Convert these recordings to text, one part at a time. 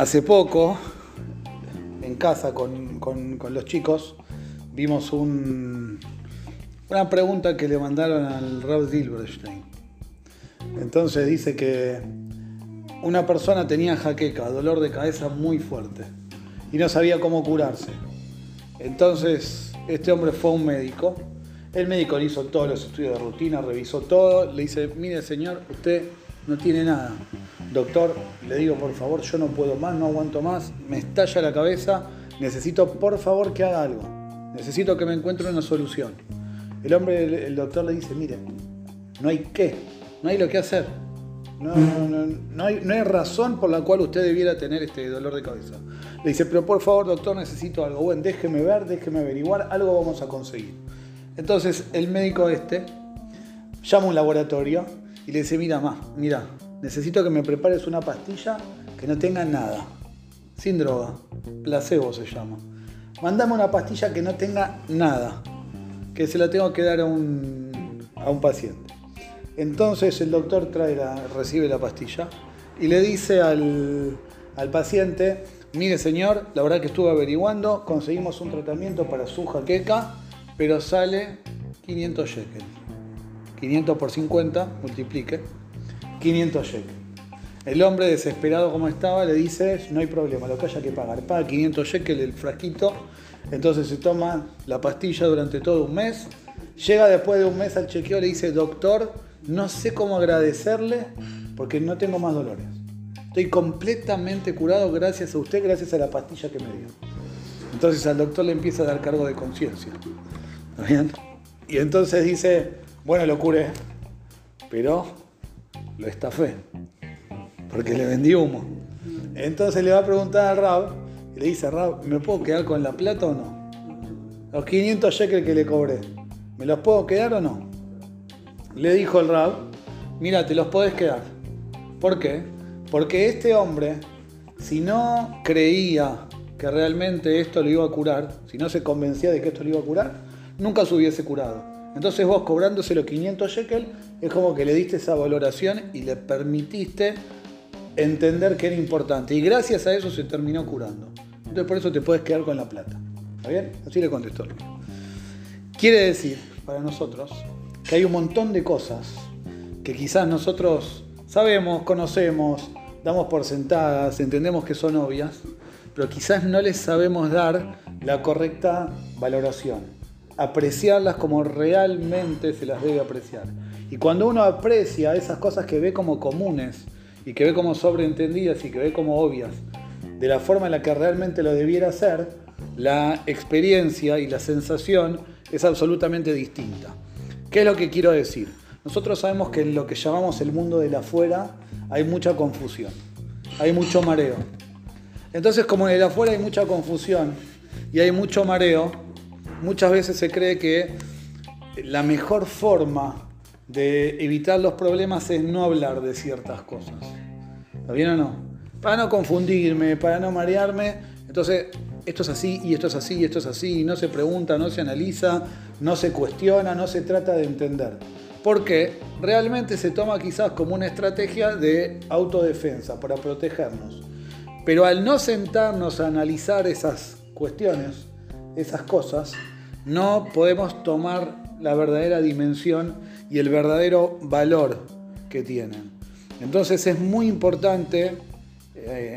Hace poco, en casa con, los chicos, vimos una pregunta que le mandaron al Rav Dilberstein. Entonces dice que una persona tenía jaqueca, dolor de cabeza muy fuerte, y no sabía cómo curarse. Entonces este hombre fue a un médico. El médico le hizo todos los estudios de rutina, revisó todo, le dice, mire señor, usted no tiene nada. Doctor, le digo por favor, yo no puedo más, no aguanto más, me estalla la cabeza, necesito por favor que haga algo. Necesito que me encuentre una solución. El hombre, el, doctor le dice, mire, no hay qué, no hay lo que hacer. No, no, hay, no, hay, razón por la cual usted debiera tener este dolor de cabeza. Le dice, pero por favor, doctor, necesito algo. Bueno, déjeme ver, déjeme averiguar, algo vamos a conseguir. Entonces el médico este llama a un laboratorio y le dice, mira, más, mira, necesito que me prepares una pastilla que no tenga nada, sin droga, placebo se llama. Mandame una pastilla que no tenga nada, que se la tengo que dar a un, a un paciente. Entonces el doctor trae la, recibe la pastilla y le dice al, al paciente, mire señor, la verdad que estuve averiguando, conseguimos un tratamiento para su jaqueca, pero sale 500 shekels. 500 por 50, multiplique, 500 shekels. El hombre desesperado como estaba le dice, no hay problema, lo que haya que pagar. Paga 500 shekels el frasquito, entonces se toma la pastilla durante todo un mes. Llega después de un mes al chequeo le dice, doctor, no sé cómo agradecerle porque no tengo más dolores. Estoy completamente curado gracias a usted, gracias a la pastilla que me dio. Entonces al doctor le empieza a dar cargo de conciencia. ¿Está bien? Y entonces dice, bueno, lo curé, pero lo estafé, porque le vendí humo. Entonces le va a preguntar a Rab, y le dice, Rab, ¿me puedo quedar con la plata o no? Los 500 shekels que le cobré, ¿me los puedo quedar o no? Le dijo el Rab, mira, te los podés quedar. ¿Por qué? Porque este hombre, si no creía que realmente esto lo iba a curar, si no se convencía de que esto lo iba a curar, nunca se hubiese curado. Entonces vos cobrándose los 500 shekel, es como que le diste esa valoración y le permitiste entender que era importante. Y gracias a eso se terminó curando. Entonces por eso te puedes quedar con la plata. ¿Está bien? Así le contestó. Quiere decir, para nosotros, que hay un montón de cosas que quizás nosotros sabemos, conocemos, damos por sentadas, entendemos que son obvias, pero quizás no les sabemos dar la correcta valoración, apreciarlas como realmente se las debe apreciar. Y cuando uno aprecia esas cosas que ve como comunes y que ve como sobreentendidas y que ve como obvias, de la forma en la que realmente lo debiera ser, la experiencia y la sensación es absolutamente distinta. ¿Qué es lo que quiero decir? Nosotros sabemos que en lo que llamamos el mundo de la afuera hay mucha confusión, hay mucho mareo. Entonces, como en el afuera hay mucha confusión y hay mucho mareo, muchas veces se cree que la mejor forma de evitar los problemas es no hablar de ciertas cosas. ¿Está bien o no? Para no confundirme, para no marearme. Entonces, esto es así y esto es así y esto es así. Y no se pregunta, no se analiza, no se cuestiona, no se trata de entender porque realmente se toma quizás como una estrategia de autodefensa para protegernos. Pero al no sentarnos a analizar esas cuestiones, esas cosas, no podemos tomar la verdadera dimensión y el verdadero valor que tienen. Entonces es muy importante eh,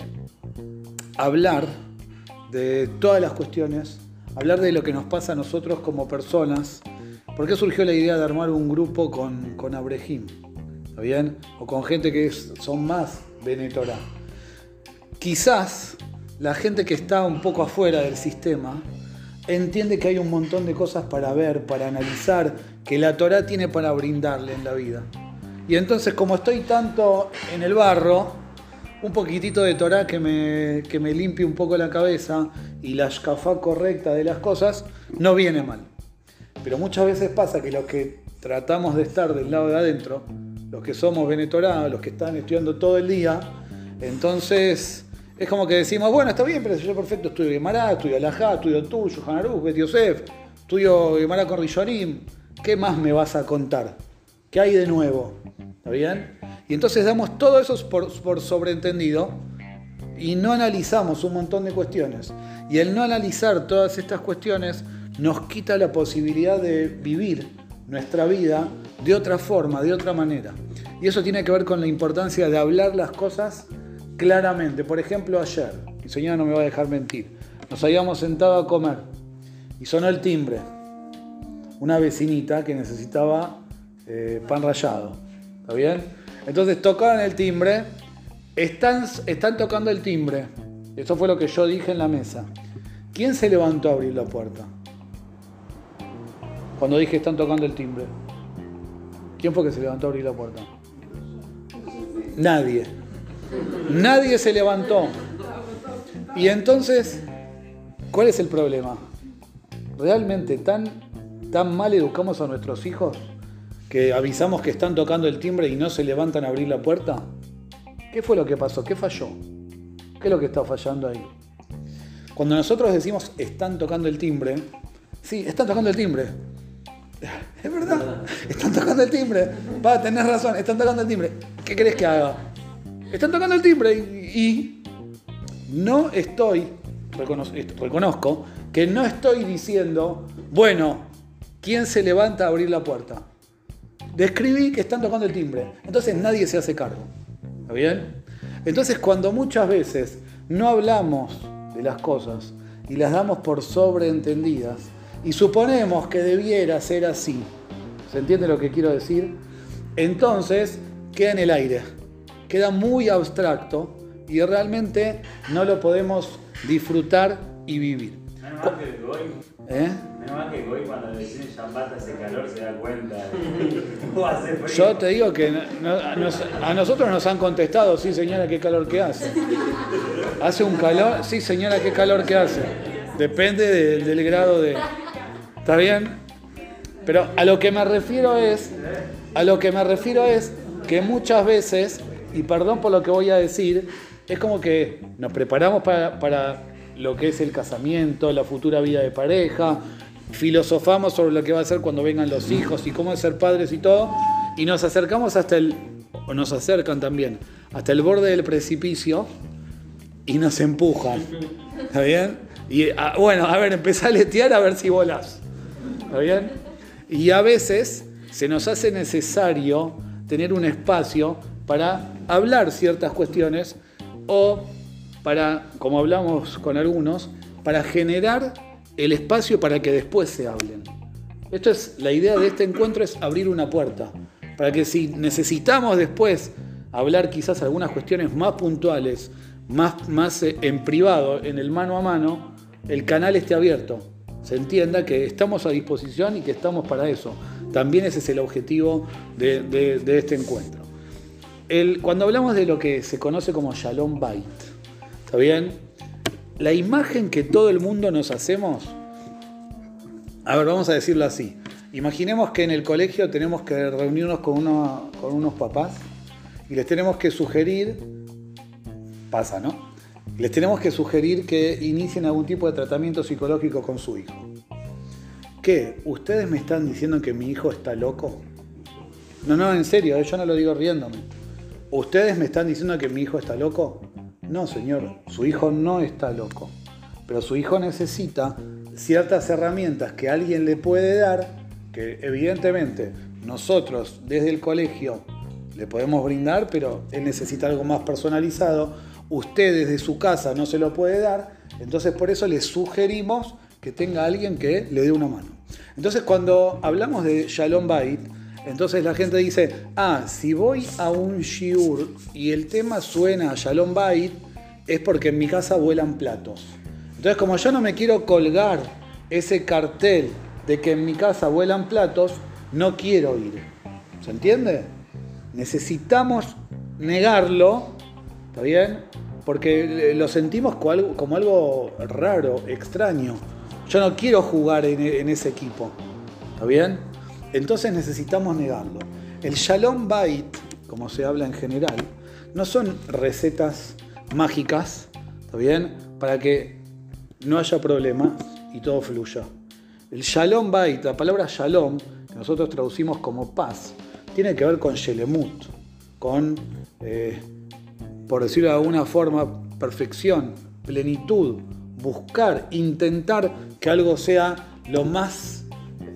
hablar de todas las cuestiones, hablar de lo que nos pasa a nosotros como personas, ¿Por qué surgió la idea de armar un grupo con, con Abrehim? ¿Está bien? O con gente que son más Benetorá. Quizás la gente que está un poco afuera del sistema entiende que hay un montón de cosas para ver, para analizar, que la Torah tiene para brindarle en la vida. Y entonces, como estoy tanto en el barro, un poquitito de Torah que me, que me limpie un poco la cabeza y la shkafá correcta de las cosas, no viene mal. Pero muchas veces pasa que los que tratamos de estar del lado de adentro, los que somos venetorados, los que están estudiando todo el día, entonces es como que decimos, bueno, está bien, pero yo perfecto estudio Gemara, estudio Alajá, estudio tuyo, Hanarú, Bet Yosef, estudio Gemara con Rishonim, ¿qué más me vas a contar? ¿Qué hay de nuevo? ¿Está bien? Y entonces damos todo eso por, por sobreentendido y no analizamos un montón de cuestiones. Y el no analizar todas estas cuestiones nos quita la posibilidad de vivir nuestra vida de otra forma, de otra manera. Y eso tiene que ver con la importancia de hablar las cosas claramente. Por ejemplo, ayer, mi señora no me va a dejar mentir, nos habíamos sentado a comer y sonó el timbre. Una vecinita que necesitaba eh, pan rallado. ¿Está bien? Entonces tocaron el timbre, están, están tocando el timbre. Eso fue lo que yo dije en la mesa. ¿Quién se levantó a abrir la puerta? Cuando dije están tocando el timbre. ¿Quién fue que se levantó a abrir la puerta? Nadie. Nadie se levantó. Y entonces, ¿cuál es el problema? ¿Realmente tan, tan mal educamos a nuestros hijos que avisamos que están tocando el timbre y no se levantan a abrir la puerta? ¿Qué fue lo que pasó? ¿Qué falló? ¿Qué es lo que está fallando ahí? Cuando nosotros decimos están tocando el timbre, sí, están tocando el timbre. Es verdad, están tocando el timbre. Va, tenés razón, están tocando el timbre. ¿Qué crees que haga? Están tocando el timbre y, no estoy, reconozco, que no estoy diciendo, bueno, ¿quién se levanta a abrir la puerta? Describí que están tocando el timbre. Entonces nadie se hace cargo. ¿Está bien? Entonces cuando muchas veces no hablamos de las cosas y las damos por sobreentendidas y suponemos que debiera ser así, ¿se entiende lo que quiero decir? Entonces queda en el aire queda muy abstracto y realmente no lo podemos disfrutar y vivir. Menos mal que Goy, ¿Eh? menos mal que Goy cuando le dicen Shambata hace calor se da cuenta. Yo te digo que a nosotros nos han contestado, sí señora, qué calor que hace. ¿Hace un calor? Sí señora, qué calor que hace. Depende del grado de... ¿Está bien? Pero a lo que me refiero es, a lo que me refiero es que muchas veces y perdón por lo que voy a decir, es como que nos preparamos para, lo que es el casamiento, la futura vida de pareja, filosofamos sobre lo que va a ser cuando vengan los hijos y cómo ser padres y todo, y nos acercamos hasta el, o nos acercan también, hasta el borde del precipicio y nos empujan. ¿Está bien? Y ah, bueno, a ver, empezá a letear a ver si volás. ¿Está bien? Y a veces se nos hace necesario tener un espacio para hablar ciertas cuestiones o para, como hablamos con algunos, para generar el espacio para que después se hablen. Esto es la idea de este encuentro es abrir una puerta para que si necesitamos después hablar quizás algunas cuestiones más puntuales, más, más eh, en privado, en el mano a mano, el canal esté abierto. Se entienda que estamos a disposición y que estamos para eso. También ese es el objetivo de este encuentro cuando hablamos de lo que se conoce como Shalom Bait, ¿está bien? La imagen que todo el mundo nos hacemos, a ver, vamos a decirlo así. Imaginemos que en el colegio tenemos que reunirnos con, con unos papás y les tenemos que sugerir, pasa, ¿no? Les tenemos que sugerir que inicien algún tipo de tratamiento psicológico con su hijo. ¿Qué? ¿Ustedes me están diciendo que mi hijo está loco? No, no, en serio, eh, yo no lo digo riéndome. ¿Ustedes me están diciendo que mi hijo está loco? No, señor, su hijo no está loco. Pero su hijo necesita ciertas herramientas que alguien le puede dar, que evidentemente nosotros desde el colegio le podemos brindar, pero él necesita algo más personalizado. Usted desde su casa no se lo puede dar, entonces por eso le sugerimos que tenga alguien que le dé una mano. Entonces cuando hablamos de Shalom Bait, entonces la gente dice, ah, si voy a un shiur y el tema suena a Shalom Bait, es porque en mi casa vuelan platos. Entonces como yo no me quiero colgar ese cartel de que en mi casa vuelan platos, no quiero ir. ¿Se entiende? Necesitamos negarlo, ¿está bien? Porque lo sentimos como algo, raro, extraño. Yo no quiero jugar en ese equipo, ¿está bien? Entonces necesitamos negarlo. El Shalom Bait, como se habla en general, no son recetas mágicas, ¿está? Para que no haya problema y todo fluya. El Shalom Bait, la palabra Shalom, que nosotros traducimos como paz, tiene que ver con Shelemut, con, eh, por decirlo de alguna forma, perfección, plenitud, buscar, intentar que algo sea lo más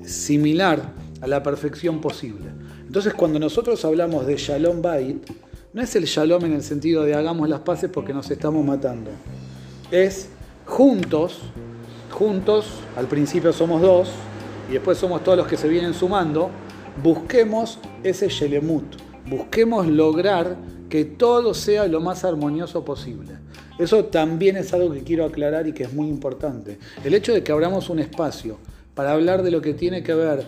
similar a la perfección posible. Entonces cuando nosotros hablamos de Shalom Bait, no es el Shalom en el sentido de hagamos las paces porque nos estamos matando. Es juntos, juntos, al principio somos dos y después somos todos los que se vienen sumando, busquemos ese Shelemut, busquemos lograr que todo sea lo más armonioso posible. Eso también es algo que quiero aclarar y que es muy importante. El hecho de que abramos un espacio para hablar de lo que tiene que ver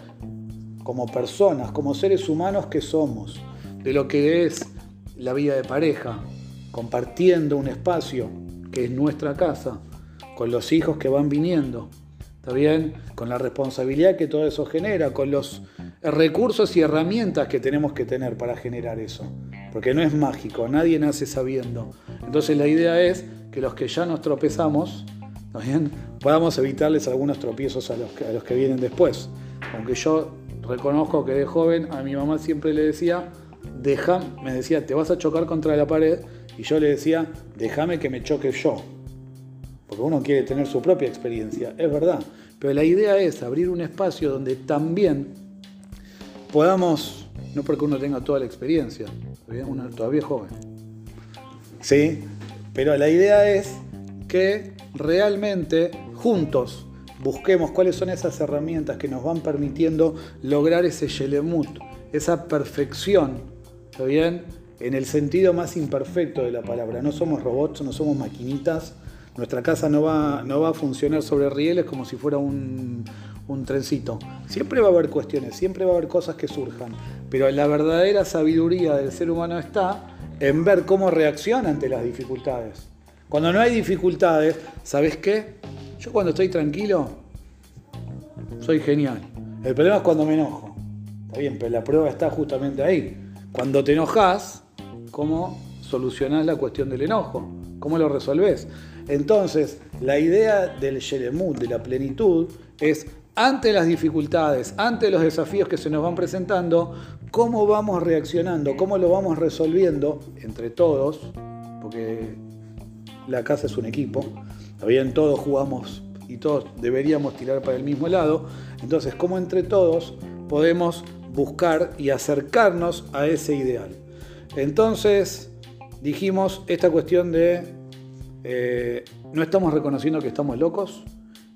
como personas, como seres humanos que somos, de lo que es la vida de pareja, compartiendo un espacio que es nuestra casa, con los hijos que van viniendo, ¿está? Con la responsabilidad que todo eso genera, con los recursos y herramientas que tenemos que tener para generar eso. Porque no es mágico, nadie nace sabiendo. Entonces la idea es que los que ya nos tropezamos, bien? podamos evitarles algunos tropiezos a los, que, a los que vienen después. Aunque yo reconozco que de joven a mi mamá siempre le decía, deja, me decía, te vas a chocar contra la pared, y yo le decía, déjame que me choque yo. Porque uno quiere tener su propia experiencia, es verdad. Pero la idea es abrir un espacio donde también podamos, no porque uno tenga toda la experiencia, uno todavía es joven. Sí, pero la idea es que realmente juntos busquemos cuáles son esas herramientas que nos van permitiendo lograr ese Yelemut, esa perfección, ¿está bien? En el sentido más imperfecto de la palabra. No somos robots, no somos maquinitas. Nuestra casa no va, no va a funcionar sobre rieles como si fuera un, un trencito. Siempre va a haber cuestiones, siempre va a haber cosas que surjan, pero la verdadera sabiduría del ser humano está en ver cómo reacciona ante las dificultades. Cuando no hay dificultades, ¿sabes qué? Yo cuando estoy tranquilo, soy genial. El problema es cuando me enojo. Está bien, pero la prueba está justamente ahí. Cuando te enojas, ¿cómo solucionás la cuestión del enojo? ¿Cómo lo resolvés? Entonces, la idea del Yeremut, de la plenitud, es ante las dificultades, ante los desafíos que se nos van presentando, cómo vamos reaccionando, cómo lo vamos resolviendo entre todos, porque la casa es un equipo, bien todos jugamos y todos deberíamos tirar para el mismo lado, entonces cómo entre todos podemos buscar y acercarnos a ese ideal. Entonces dijimos esta cuestión de eh, no estamos reconociendo que estamos locos,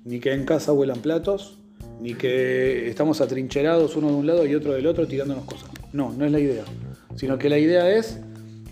ni que en casa vuelan platos, ni que estamos atrincherados uno de un lado y otro del otro tirándonos cosas. No, no es la idea. Sino que la idea es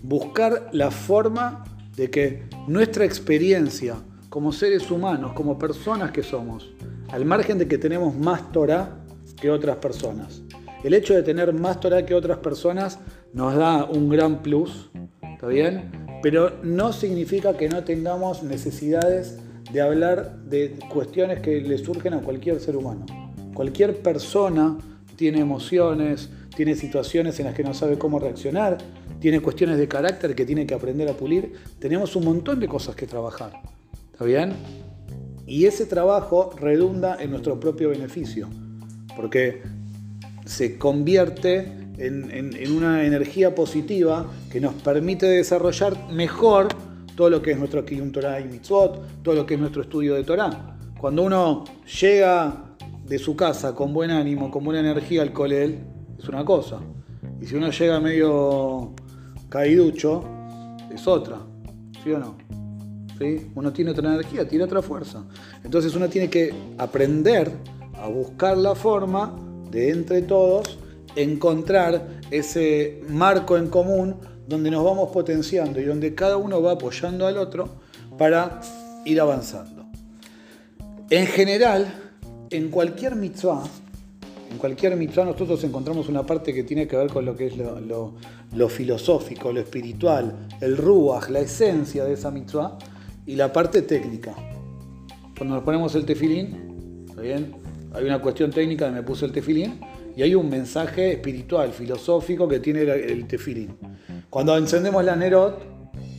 buscar la forma de que nuestra experiencia como seres humanos, como personas que somos, al margen de que tenemos más Torah que otras personas. El hecho de tener más Torah que otras personas nos da un gran plus, ¿está bien? Pero no significa que no tengamos necesidades de hablar de cuestiones que le surgen a cualquier ser humano. Cualquier persona tiene emociones, tiene situaciones en las que no sabe cómo reaccionar, tiene cuestiones de carácter que tiene que aprender a pulir. Tenemos un montón de cosas que trabajar. ¿Está bien? Y ese trabajo redunda en nuestro propio beneficio, porque se convierte en, una energía positiva que nos permite desarrollar mejor todo lo que es nuestro Kiyum Torah y Mitzvot, todo lo que es nuestro estudio de Torah. Cuando uno llega de su casa con buen ánimo, con buena energía al colel, es una cosa. Y si uno llega medio caíducho, es otra. ¿Sí o no? Uno tiene otra energía, tiene otra fuerza. Entonces uno tiene que aprender a buscar la forma de entre todos encontrar ese marco en común donde nos vamos potenciando y donde cada uno va apoyando al otro para ir avanzando. En general, en cualquier mitzvah, en cualquier mitzvah nosotros encontramos una parte que tiene que ver con lo que es lo, filosófico, lo espiritual, el ruach, la esencia de esa mitzvah, y la parte técnica. Cuando nos ponemos el tefilín, bien? Hay una cuestión técnica de me puse el tefilín, y hay un mensaje espiritual, filosófico que tiene el tefilín. Cuando encendemos la Nerot,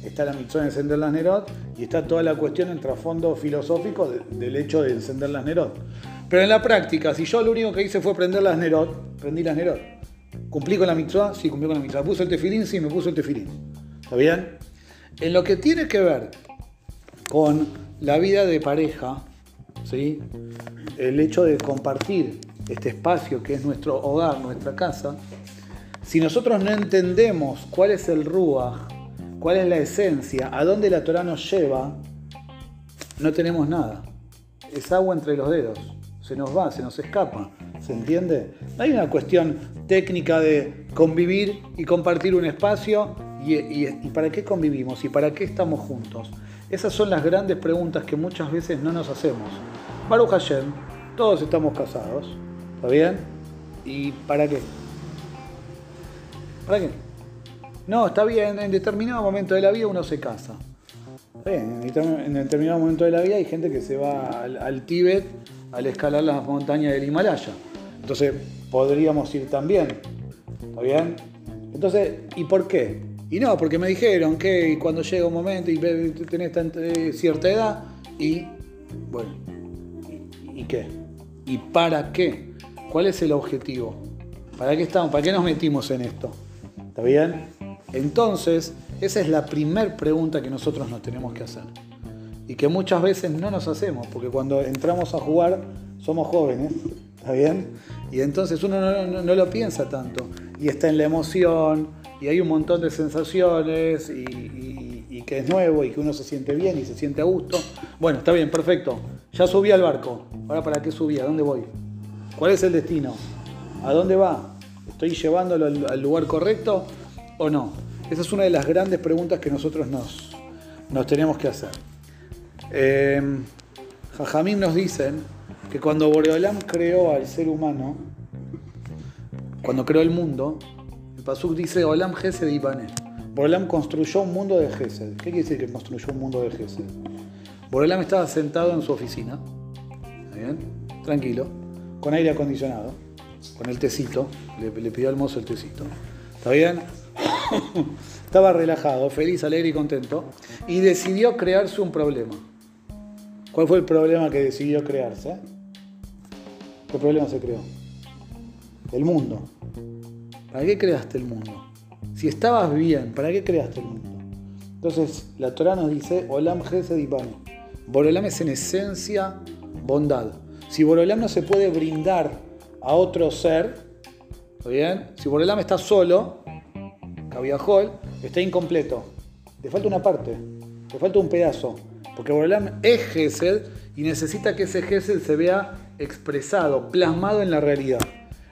está la mitzvah de encender las Nerot y está toda la cuestión en trasfondo filosófico del hecho de encender las Nerot. Pero en la práctica, si yo lo único que hice fue prender las Nerot, prendí las Nerot. ¿Cumplí con la mitzvah? Sí, cumplí con la mitzvah. ¿Puse el tefilín? Sí, me puse el tefilín. ¿Está bien? En lo que tiene que ver con la vida de pareja, ¿sí? el hecho de compartir este espacio que es nuestro hogar, nuestra casa, si nosotros no entendemos cuál es el Ruach, cuál es la esencia, a dónde la Torah nos lleva, no tenemos nada. Es agua entre los dedos. Se nos va, se nos escapa. ¿Se entiende? No hay una cuestión técnica de convivir y compartir un espacio y, para qué convivimos y para qué estamos juntos. Esas son las grandes preguntas que muchas veces no nos hacemos. Baruch Hashem, todos estamos casados, ¿está bien? ¿Y para qué? ¿Para qué? No, está bien, en determinado momento de la vida uno se casa. en determinado momento de la vida hay gente que se va al, Tíbet al escalar las montañas del Himalaya. Entonces podríamos ir también. ¿Está bien? Entonces, ¿y por qué? Y no, porque me dijeron que cuando llega un momento y tenés eh, cierta edad y, bueno, ¿y qué? ¿Y para qué? ¿Cuál es el objetivo? ¿Para qué estamos? ¿Para qué nos metimos en esto? ¿Está bien? Entonces, esa es la primer pregunta que nosotros nos tenemos que hacer. Y que muchas veces no nos hacemos, porque cuando entramos a jugar somos jóvenes, ¿está bien? Y entonces uno no, lo piensa tanto. Y está en la emoción, y hay un montón de sensaciones, y, que es nuevo, y que uno se siente bien y se siente a gusto. Bueno, está bien, perfecto. Ya subí al barco. Ahora, ¿para qué subí? ¿A dónde voy? ¿Cuál es el destino? ¿A dónde va? ¿Estoy llevándolo al, lugar correcto o no? Esa es una de las grandes preguntas que nosotros nos, nos tenemos que hacer. Eh, Jajamín nos dicen que cuando Boreolam creó al ser humano, cuando creó el mundo, el Pasuk dice Olam Gesed y Boreolam construyó un mundo de Gesed. ¿Qué quiere decir que construyó un mundo de Gesed? Boreolam estaba sentado en su oficina, bien? Tranquilo, con aire acondicionado con el tecito, le, pidió al mozo el tecito. ¿Está bien? Estaba relajado, feliz, alegre y contento. Y decidió crearse un problema. ¿Cuál fue el problema que decidió crearse? ¿Qué problema se creó? El mundo. ¿Para qué creaste el mundo? Si estabas bien, ¿para qué creaste el mundo? Entonces, la Torah nos dice, Olam Gesed Borolam es en esencia bondad. Si Borolam no se puede brindar a otro ser, ¿está bien? Si Borelam está solo, Cabiajol, está incompleto. Le falta una parte, le falta un pedazo. Porque Borelam es Gesed y necesita que ese Gesed se vea expresado, plasmado en la realidad.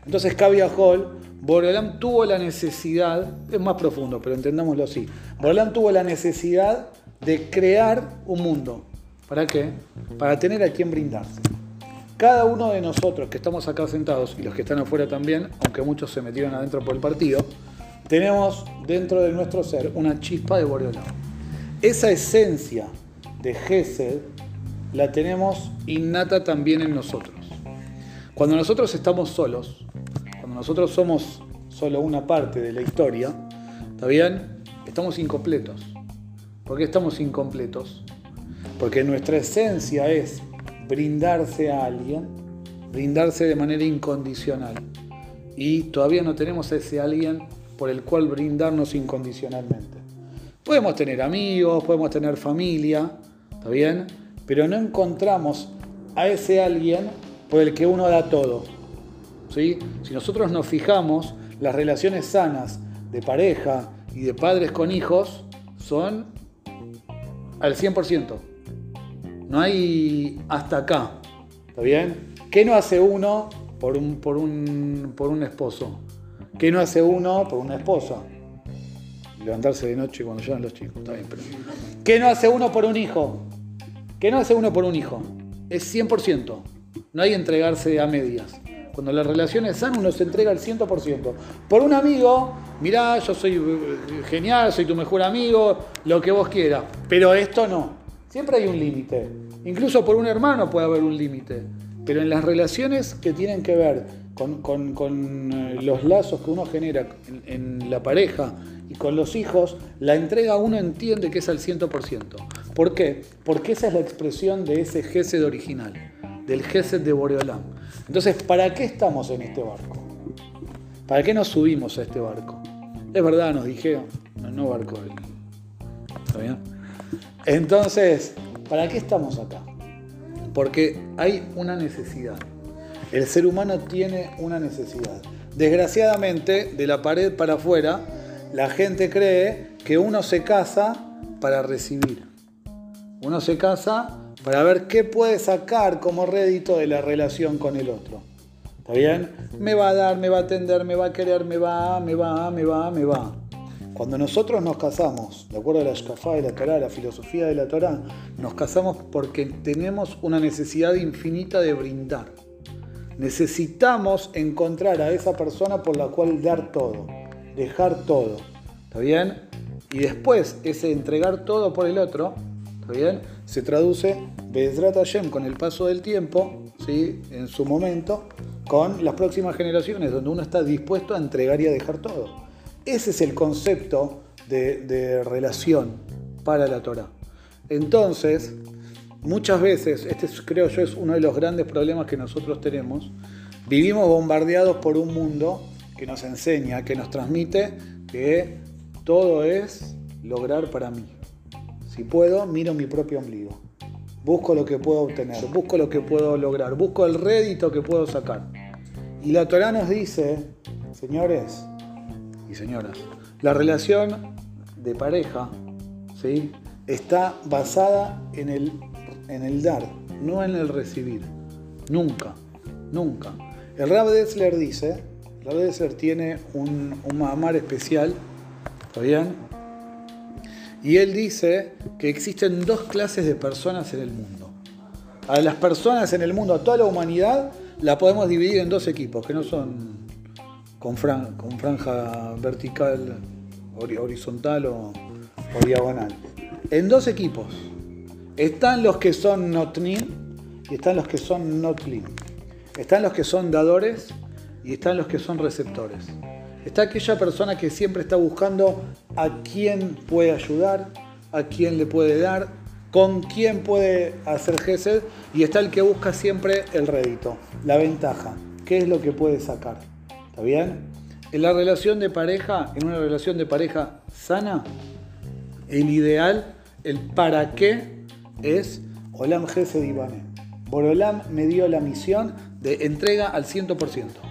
Entonces Cabiajol, Borelam tuvo la necesidad, es más profundo, pero entendámoslo así. Borelam tuvo la necesidad de crear un mundo. ¿Para qué? Para tener a quien brindarse. Cada uno de nosotros que estamos acá sentados y los que están afuera también, aunque muchos se metieron adentro por el partido, tenemos dentro de nuestro ser una chispa de Boreolam. Esa esencia de Gesed la tenemos innata también en nosotros. Cuando nosotros estamos solos, nosotros somos solo una parte de la historia, ¿está bien? Estamos incompletos. ¿Por qué estamos incompletos? Porque nuestra esencia es brindarse a alguien, brindarse de manera incondicional. Y todavía no tenemos ese alguien por el cual brindarnos incondicionalmente. Podemos tener amigos, podemos tener familia, ¿está bien? Pero no encontramos a ese alguien por el que uno da todo. Si nosotros nos fijamos, las relaciones sanas de pareja y de padres con hijos son al 100%. No hay hasta acá. ¿Está bien? ¿Qué no hace uno por un, por un, por un esposo? ¿Qué no hace uno por una esposa? Levantarse de noche cuando llegan los chicos. ¿Qué no hace uno por un hijo? ¿Qué no hace uno por un hijo? Es 100%. No hay entregarse a medias. Cuando la relación es sana, uno se entrega al 100%. Por un amigo, mirá, yo soy eh, genial, soy tu mejor amigo, lo que vos quieras. Pero esto no. Siempre hay un límite. Incluso por un hermano puede haber un límite. Pero en las relaciones que tienen que ver con, eh, los lazos que uno genera en, la pareja y con los hijos, la entrega uno entiende que es al 100%. ¿Por qué? Porque esa es la expresión de ese Gesed original, del Gesed de Boreolam. Entonces, ¿para qué estamos en este barco? ¿Para qué nos subimos a este barco? Es verdad, nos dijeron, no, no barco. ¿Está bien? Entonces, ¿Para qué estamos acá? Porque hay una necesidad. El ser humano tiene una necesidad. Desgraciadamente, de la pared para afuera, la gente cree que uno se casa para recibir. Uno se casa para ver qué puede sacar como rédito de la relación con el otro. ¿Está bien? Me va a dar, me va a atender, me va a querer, me va, me va, me va, me va. Cuando nosotros nos casamos, de acuerdo a la Shkafá de la Torah, la filosofía de la Torah, nos casamos porque tenemos una necesidad infinita de brindar. Necesitamos encontrar a esa persona por la cual dar todo, dejar todo. ¿Está bien? Y después ese entregar todo por el otro, ¿está bien? Se traduce Bezrat Hashem con el paso del tiempo, ¿sí? en su momento, con las próximas generaciones, donde uno está dispuesto a entregar y a dejar todo. Ese es el concepto de, relación para la Torah. Entonces, muchas veces, este creo yo es uno de los grandes problemas que nosotros tenemos, vivimos bombardeados por un mundo que nos enseña, que nos transmite que todo es lograr para mí. Si puedo, miro mi propio ombligo. Busco lo que puedo obtener, busco lo que puedo lograr, busco el rédito que puedo sacar. Y la Torah nos dice, señores, y señoras, la relación de pareja ¿sí? está basada en el, en el dar, no en el recibir. Nunca, nunca. El Rab Dessler dice, el Rab Dessler tiene un, un especial, ¿está bien? Y él dice que existen dos clases de personas en el mundo. A las personas en el mundo, a toda la humanidad, la podemos dividir en dos equipos, que no son con, franja vertical, horizontal o, diagonal. En dos equipos. Están los que son notnin y están los que son notlin. Están los que son dadores y están los que son receptores. Está aquella persona que siempre está buscando a quién puede ayudar, a quién le puede dar, con quién puede hacer gesed y está el que busca siempre el rédito, la ventaja, qué es lo que puede sacar. ¿Está bien? En la relación de pareja, en una relación de pareja sana, el ideal, el para qué es Olam Gesed Ibane. Borolam me dio la misión de entrega al 100%.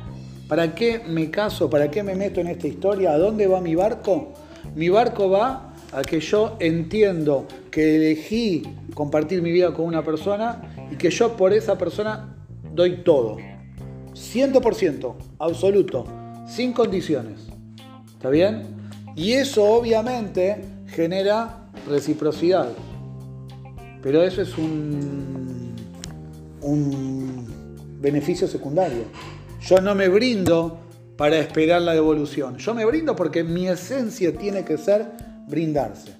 ¿Para qué me caso? ¿Para qué me meto en esta historia? ¿A dónde va mi barco? Mi barco va a que yo entiendo que elegí compartir mi vida con una persona y que yo por esa persona doy todo. 100%, absoluto, sin condiciones. ¿Está bien? Y eso obviamente genera reciprocidad. Pero eso es un, un beneficio secundario. Yo no me brindo para esperar la devolución. Yo me brindo porque mi esencia tiene que ser brindarse.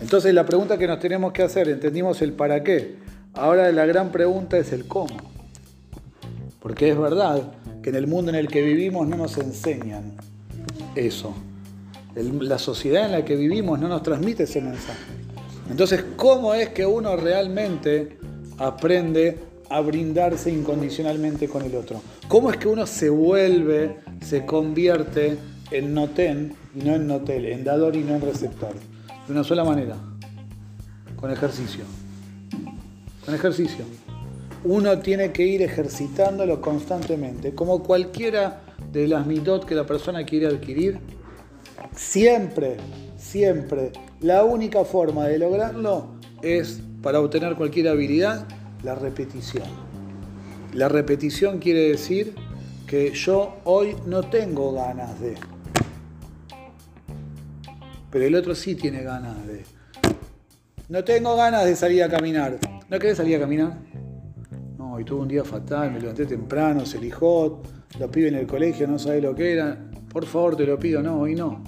Entonces la pregunta que nos tenemos que hacer, entendimos el para qué. Ahora la gran pregunta es el cómo. Porque es verdad que en el mundo en el que vivimos no nos enseñan eso. la sociedad en la que vivimos no nos transmite ese mensaje. Entonces, ¿cómo es que uno realmente aprende a brindarse incondicionalmente con el otro? ¿Cómo es que uno se vuelve, se convierte en noten y no en notel, en dador y no en receptor? De una sola manera, con ejercicio. Con ejercicio uno tiene que ir ejercitándolo constantemente, como cualquiera de las mitot que la persona quiere adquirir. Siempre, siempre, la única forma de lograrlo es, para obtener cualquier habilidad, la repetición. La repetición quiere decir que yo hoy no tengo ganas de, pero el otro sí tiene ganas de. No tengo ganas de salir a caminar. ¿No querés salir a caminar? hoy tuve un día fatal, me levanté temprano, se lijó, los pibes en el colegio no sabe lo que era. Por favor, te lo pido, no, hoy no.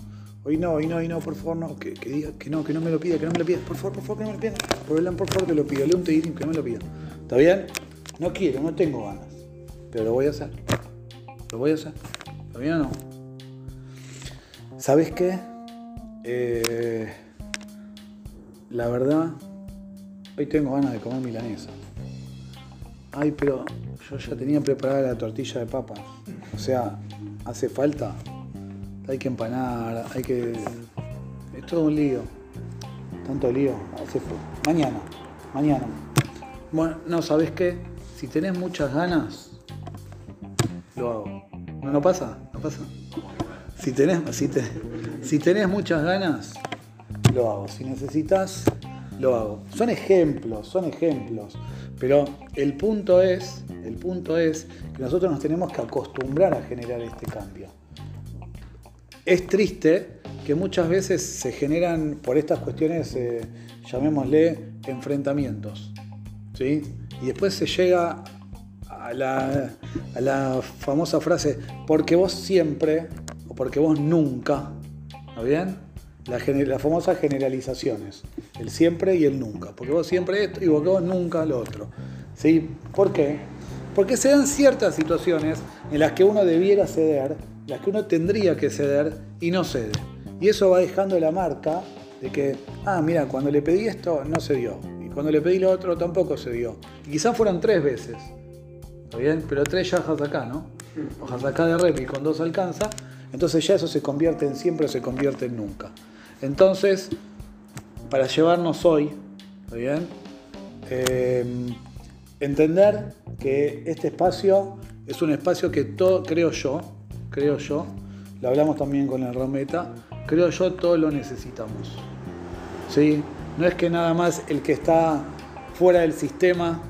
Hoy no, hoy no, hoy no, por favor, no, que, diga que no, que no me lo pida, que no me lo pida. Por favor, por favor, que no me lo pida. Por, por favor, te lo pido. Leo un tehilim, que no me lo pida. ¿Está bien? No quiero, no tengo ganas. Pero lo voy a hacer. Lo voy a hacer. ¿Está bien o no? ¿Sabes qué? Eh, la verdad, hoy tengo ganas de comer milanesa ay, pero yo ya tenía preparada la tortilla de papa. O sea, hace falta. Hay que empanar, hay que... Es todo un lío. Tanto lío. Mañana. mañana. Bueno, no, ¿sabes qué? Si tenés muchas ganas, lo hago. ¿No, no pasa? ¿No pasa? Si tenés, si, si tenés muchas ganas, lo hago. Si necesitas, lo hago. Son ejemplos, son ejemplos. Pero el punto es, el punto es que nosotros nos tenemos que acostumbrar a generar este cambio. Es triste que muchas veces se generan por estas cuestiones, eh, llamémosle, enfrentamientos. ¿sí? Y después se llega a la, famosa frase, porque vos siempre o porque vos nunca, ¿está bien? Las famosas generalizaciones, el siempre y el nunca, porque vos siempre esto y vos nunca lo otro. ¿Sí? ¿Por qué? Porque se dan ciertas situaciones en las que uno debiera ceder, las que uno tendría que ceder y no cede. Y eso va dejando la marca de que, ah, mira, cuando le pedí esto no se dio. Y cuando le pedí lo otro tampoco se dio. Y quizás fueron tres veces. ¿Está bien? Pero tres ya acá, ¿no? O acá de rep y con dos alcanza. Entonces ya eso se convierte en siempre se convierte en nunca. Entonces, para llevarnos hoy, ¿está bien? Eh, entender que este espacio es un espacio que todo, creo yo, creo yo, lo hablamos también con el Rometa, creo yo todos lo necesitamos. ¿Sí? No es que nada más el que está fuera del sistema,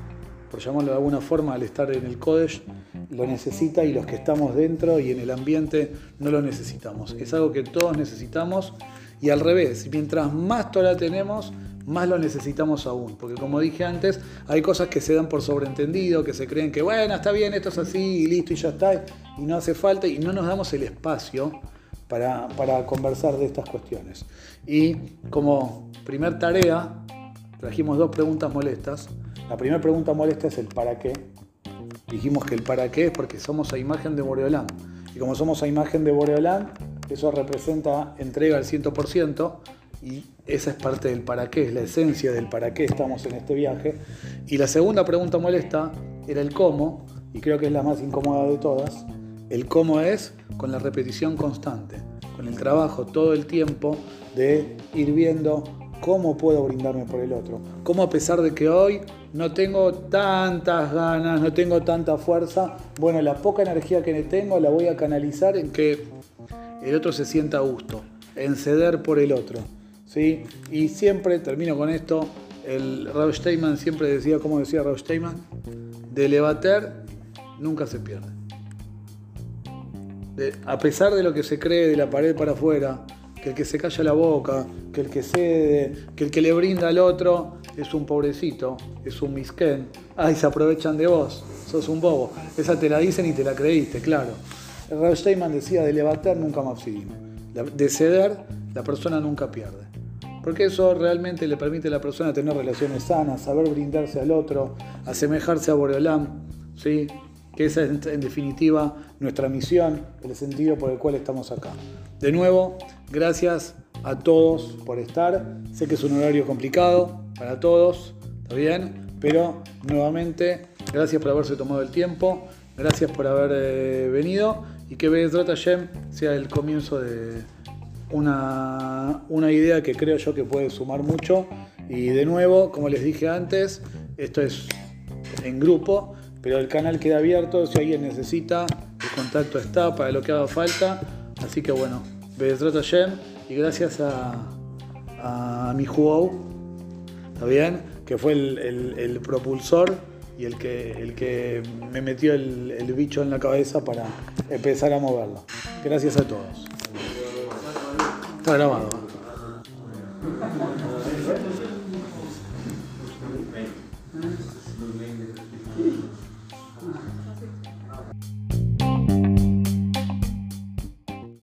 por llamarlo de alguna forma, al estar en el Kodesh, lo necesita y los que estamos dentro y en el ambiente no lo necesitamos. Es algo que todos necesitamos y al revés, mientras más Torah tenemos, más lo necesitamos aún. Porque como dije antes, hay cosas que se dan por sobreentendido, que se creen que, bueno, está bien, esto es así y listo y ya está, y no hace falta, y no nos damos el espacio para, conversar de estas cuestiones. Y como primer tarea, trajimos dos preguntas molestas. La primera pregunta molesta es el para qué. Dijimos que el para qué es porque somos a imagen de Boreolán. Y como somos a imagen de Boreolán, eso representa entrega al 100% y esa es parte del para qué, es la esencia del para qué estamos en este viaje. Y la segunda pregunta molesta era el cómo, y creo que es la más incómoda de todas. El cómo es con la repetición constante, con el trabajo todo el tiempo de ir viendo cómo puedo brindarme por el otro. Cómo a pesar de que hoy no tengo tantas ganas, no tengo tanta fuerza, bueno, la poca energía que tengo la voy a canalizar en que el otro se sienta a gusto, en ceder por el otro. ¿sí? Y siempre, termino con esto, el Rav Steinman siempre decía, como decía Rav Steinman, de levater nunca se pierde. A pesar de lo que se cree de la pared para afuera, que el que se calla la boca, que el que cede, que el que le brinda al otro es un pobrecito, es un misquén, ay, se aprovechan de vos, sos un bobo. Esa te la dicen y te la creíste, claro. Rav Steinman decía, de levantar nunca más De ceder, la persona nunca pierde. Porque eso realmente le permite a la persona tener relaciones sanas, saber brindarse al otro, asemejarse a Boreolam, ¿sí? Que esa es en definitiva nuestra misión, el sentido por el cual estamos acá. De nuevo, gracias a todos por estar. Sé que es un horario complicado para todos, ¿está bien? Pero nuevamente, gracias por haberse tomado el tiempo, gracias por haber eh, venido y que Bezrat Hashem sea el comienzo de una, una idea que creo yo que puede sumar mucho. Y de nuevo, como les dije antes, esto es en grupo, pero el canal queda abierto. Si alguien necesita, el contacto está para lo que haga falta. Así que bueno, Bezrat Hashem y gracias a, a mi Huou, ¿está? Que fue el propulsor y el que, el que me metió el, el bicho en la cabeza para empezar a moverlo. Gracias a todos. Está grabado.